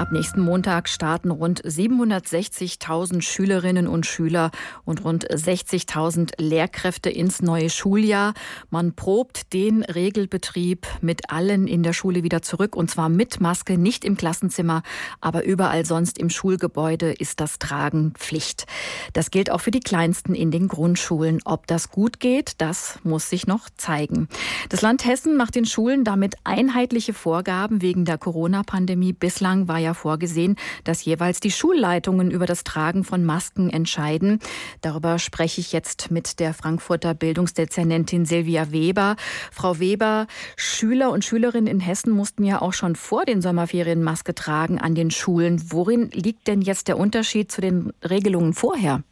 Ab nächsten Montag starten rund 760.000 Schülerinnen und Schüler und rund 60.000 Lehrkräfte ins neue Schuljahr. Man probt den Regelbetrieb mit allen in der Schule wieder zurück und zwar mit Maske, nicht im Klassenzimmer, aber überall sonst im Schulgebäude ist das Tragen Pflicht. Das gilt auch für die Kleinsten in den Grundschulen. Ob das gut geht, das muss sich noch zeigen. Das Land Hessen macht den Schulen damit einheitliche Vorgaben wegen der Corona-Pandemie. Bislang war ja ja vorgesehen, dass jeweils die Schulleitungen über das Tragen von Masken entscheiden. Darüber spreche ich jetzt mit der Frankfurter Bildungsdezernentin Silvia Weber. Frau Weber, Schüler und Schülerinnen in Hessen mussten ja auch schon vor den Sommerferien Maske tragen an den Schulen. Worin liegt denn jetzt der Unterschied zu den Regelungen vorher?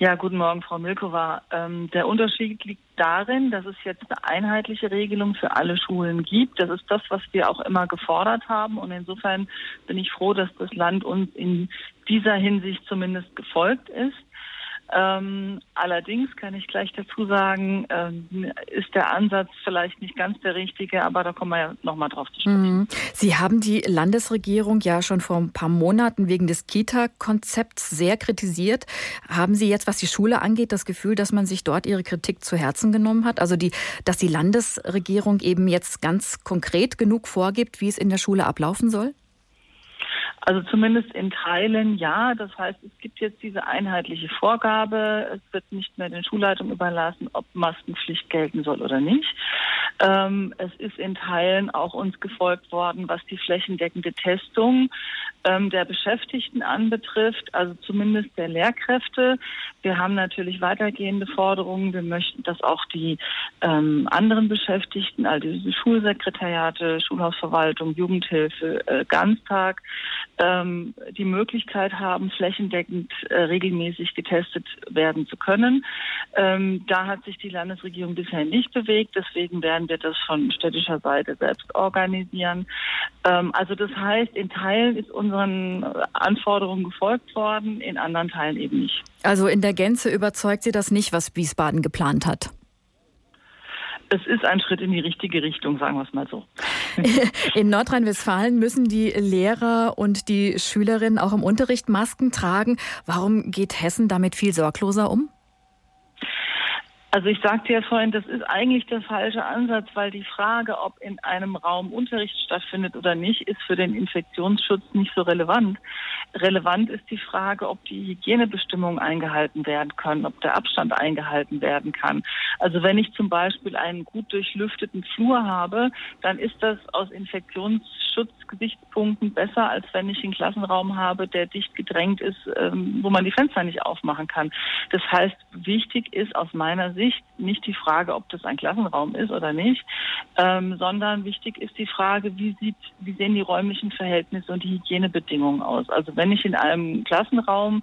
Ja, guten Morgen, Frau Milkova. Ähm, der Unterschied liegt darin, dass es jetzt eine einheitliche Regelung für alle Schulen gibt. Das ist das, was wir auch immer gefordert haben. Und insofern bin ich froh, dass das Land uns in dieser Hinsicht zumindest gefolgt ist. Ähm, allerdings kann ich gleich dazu sagen, ähm, ist der Ansatz vielleicht nicht ganz der richtige, aber da kommen wir ja nochmal drauf zu sprechen. Mhm. Sie haben die Landesregierung ja schon vor ein paar Monaten wegen des Kita-Konzepts sehr kritisiert. Haben Sie jetzt, was die Schule angeht, das Gefühl, dass man sich dort Ihre Kritik zu Herzen genommen hat? Also die, dass die Landesregierung eben jetzt ganz konkret genug vorgibt, wie es in der Schule ablaufen soll? Also zumindest in Teilen ja. Das heißt, es gibt jetzt diese einheitliche Vorgabe. Es wird nicht mehr den Schulleitungen überlassen, ob Maskenpflicht gelten soll oder nicht. Ähm, es ist in Teilen auch uns gefolgt worden, was die flächendeckende Testung ähm, der Beschäftigten anbetrifft, also zumindest der Lehrkräfte. Wir haben natürlich weitergehende Forderungen. Wir möchten, dass auch die ähm, anderen Beschäftigten, also diese Schulsekretariate, Schulhausverwaltung, Jugendhilfe, äh, Ganztag, ähm, die Möglichkeit haben, flächendeckend äh, regelmäßig getestet werden zu können. Ähm, da hat sich die Landesregierung bisher nicht bewegt. Deswegen werden wir das von städtischer Seite selbst organisieren. Ähm, also das heißt, in Teilen ist unseren Anforderungen gefolgt worden, in anderen Teilen eben nicht. Also in der Gänze überzeugt Sie das nicht, was Wiesbaden geplant hat? es ist ein Schritt in die richtige Richtung, sagen wir es mal so. In Nordrhein-Westfalen müssen die Lehrer und die Schülerinnen auch im Unterricht Masken tragen. Warum geht Hessen damit viel sorgloser um? Also ich sagte ja vorhin, das ist eigentlich der falsche Ansatz, weil die Frage, ob in einem Raum Unterricht stattfindet oder nicht, ist für den Infektionsschutz nicht so relevant. Relevant ist die Frage, ob die Hygienebestimmungen eingehalten werden können, ob der Abstand eingehalten werden kann. Also wenn ich zum Beispiel einen gut durchlüfteten Flur habe, dann ist das aus Infektionsschutzgesichtspunkten besser, als wenn ich einen Klassenraum habe, der dicht gedrängt ist, ähm, wo man die Fenster nicht aufmachen kann. Das heißt, wichtig ist aus meiner Sicht, Sicht nicht die Frage, ob das ein Klassenraum ist oder nicht, ähm, sondern wichtig ist die Frage, wie, sieht, wie sehen die räumlichen Verhältnisse und die Hygienebedingungen aus. Also wenn ich in einem Klassenraum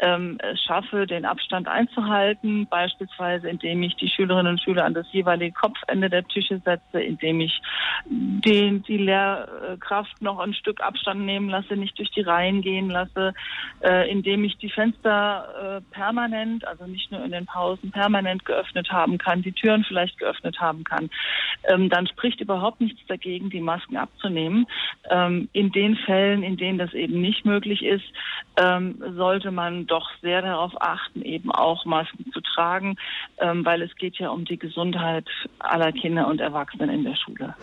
ähm, schaffe, den Abstand einzuhalten, beispielsweise indem ich die Schülerinnen und Schüler an das jeweilige Kopfende der Tische setze, indem ich den, die Lehrkraft noch ein Stück Abstand nehmen lasse, nicht durch die Reihen gehen lasse, äh, indem ich die Fenster äh, permanent, also nicht nur in den Pausen, permanent geöffnet haben kann, die Türen vielleicht geöffnet haben kann, ähm, dann spricht überhaupt nichts dagegen, die Masken abzunehmen. Ähm, in den Fällen, in denen das eben nicht möglich ist, ähm, sollte man doch sehr darauf achten, eben auch Masken zu tragen, ähm, weil es geht ja um die Gesundheit aller Kinder und Erwachsenen in der Schule.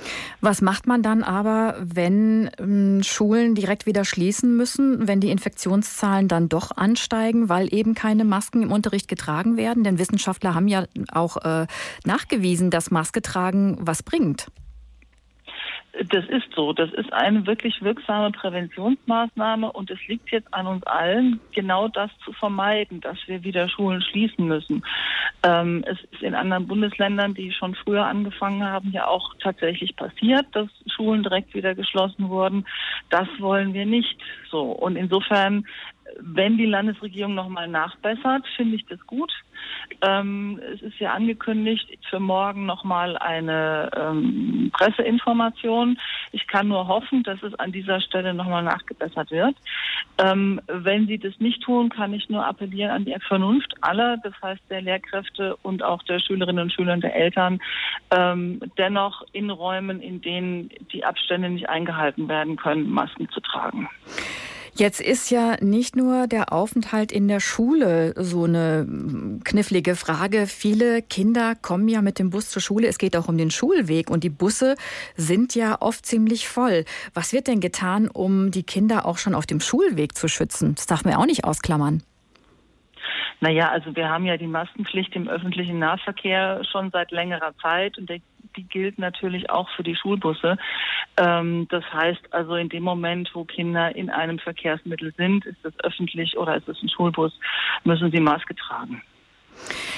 Was macht man dann aber, wenn ähm, Schulen direkt wieder schließen müssen, wenn die Infektionszahlen dann doch ansteigen, weil eben keine Masken im Unterricht getragen werden? Denn Wissenschaftler haben ja auch äh, nachgewiesen, dass Maske tragen was bringt. Das ist so. Das ist eine wirklich wirksame Präventionsmaßnahme und es liegt jetzt an uns allen, genau das zu vermeiden, dass wir wieder Schulen schließen müssen. Ähm, es ist in anderen Bundesländern, die schon früher angefangen haben, ja auch tatsächlich passiert, dass Schulen direkt wieder geschlossen wurden. Das wollen wir nicht so. Und insofern wenn die Landesregierung nochmal nachbessert, finde ich das gut. Ähm, es ist ja angekündigt für morgen nochmal eine ähm, Presseinformation. Ich kann nur hoffen, dass es an dieser Stelle nochmal nachgebessert wird. Ähm, wenn sie das nicht tun, kann ich nur appellieren an die Vernunft aller, das heißt der Lehrkräfte und auch der Schülerinnen und Schüler und der Eltern, ähm, dennoch in Räumen, in denen die Abstände nicht eingehalten werden können, Masken zu tragen. Jetzt ist ja nicht nur der Aufenthalt in der Schule so eine knifflige Frage. Viele Kinder kommen ja mit dem Bus zur Schule. Es geht auch um den Schulweg und die Busse sind ja oft ziemlich voll. Was wird denn getan, um die Kinder auch schon auf dem Schulweg zu schützen? Das darf man ja auch nicht ausklammern. Naja, also wir haben ja die Maskenpflicht im öffentlichen Nahverkehr schon seit längerer Zeit und der die gilt natürlich auch für die Schulbusse. Ähm, das heißt also, in dem Moment, wo Kinder in einem Verkehrsmittel sind, ist es öffentlich oder ist es ein Schulbus, müssen sie Maske tragen.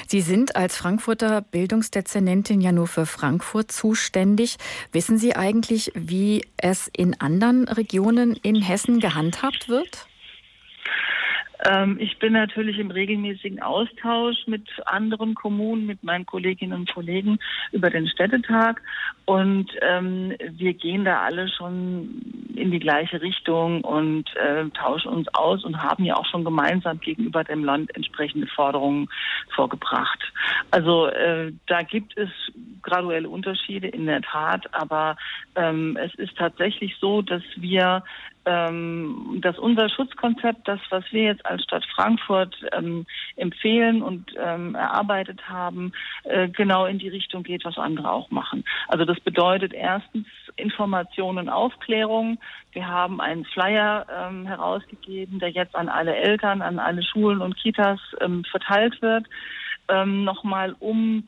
Sie sind als Frankfurter Bildungsdezernentin ja nur für Frankfurt zuständig. Wissen Sie eigentlich, wie es in anderen Regionen in Hessen gehandhabt wird? Ähm, ich bin natürlich im regelmäßigen Austausch mit anderen Kommunen, mit meinen Kolleginnen und Kollegen über den Städtetag. Und ähm, wir gehen da alle schon in die gleiche Richtung und äh, tauschen uns aus und haben ja auch schon gemeinsam gegenüber dem Land entsprechende Forderungen vorgebracht. Also äh, da gibt es graduelle Unterschiede in der Tat, aber ähm, es ist tatsächlich so, dass wir ähm, dass unser Schutzkonzept, das, was wir jetzt als Stadt Frankfurt ähm, empfehlen und ähm, erarbeitet haben, äh, genau in die Richtung geht, was andere auch machen. Also das bedeutet erstens Information und Aufklärung. Wir haben einen Flyer ähm, herausgegeben, der jetzt an alle Eltern, an alle Schulen und Kitas ähm, verteilt wird. Ähm, nochmal um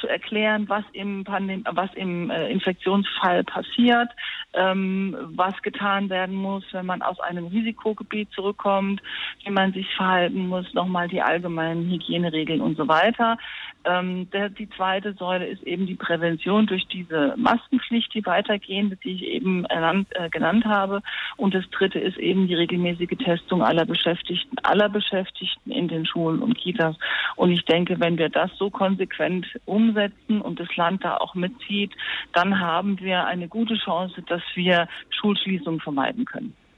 zu erklären, was im, Pandem was im äh, Infektionsfall passiert, ähm, was getan werden muss, wenn man aus einem Risikogebiet zurückkommt, wie man sich verhalten muss, nochmal die allgemeinen Hygieneregeln und so weiter. Ähm, der, die zweite Säule ist eben die Prävention durch diese Maskenpflicht, die weitergehende, die ich eben ernannt, äh, genannt habe. Und das dritte ist eben die regelmäßige Testung aller Beschäftigten, aller Beschäftigten in den Schulen und Kitas. Und ich denke, wenn wir das so konsequent umsetzen und das Land da auch mitzieht, dann haben wir eine gute Chance, dass wir Schulschließungen vermeiden können.